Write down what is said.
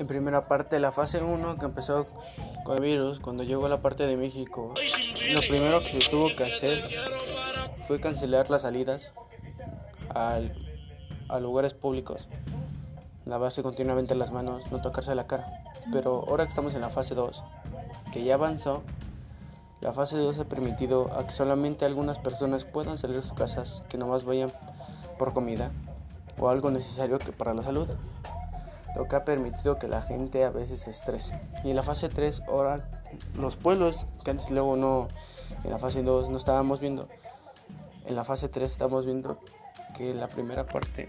En primera parte, la fase 1 que empezó con el virus, cuando llegó a la parte de México, lo primero que se tuvo que hacer fue cancelar las salidas al, a lugares públicos, lavarse continuamente las manos, no tocarse la cara. Pero ahora que estamos en la fase 2, que ya avanzó, la fase 2 ha permitido a que solamente algunas personas puedan salir de sus casas, que nomás vayan por comida o algo necesario para la salud lo que ha permitido que la gente a veces se estrese. Y en la fase 3, ahora los pueblos, que antes luego no, en la fase 2 no estábamos viendo, en la fase 3 estamos viendo que la primera parte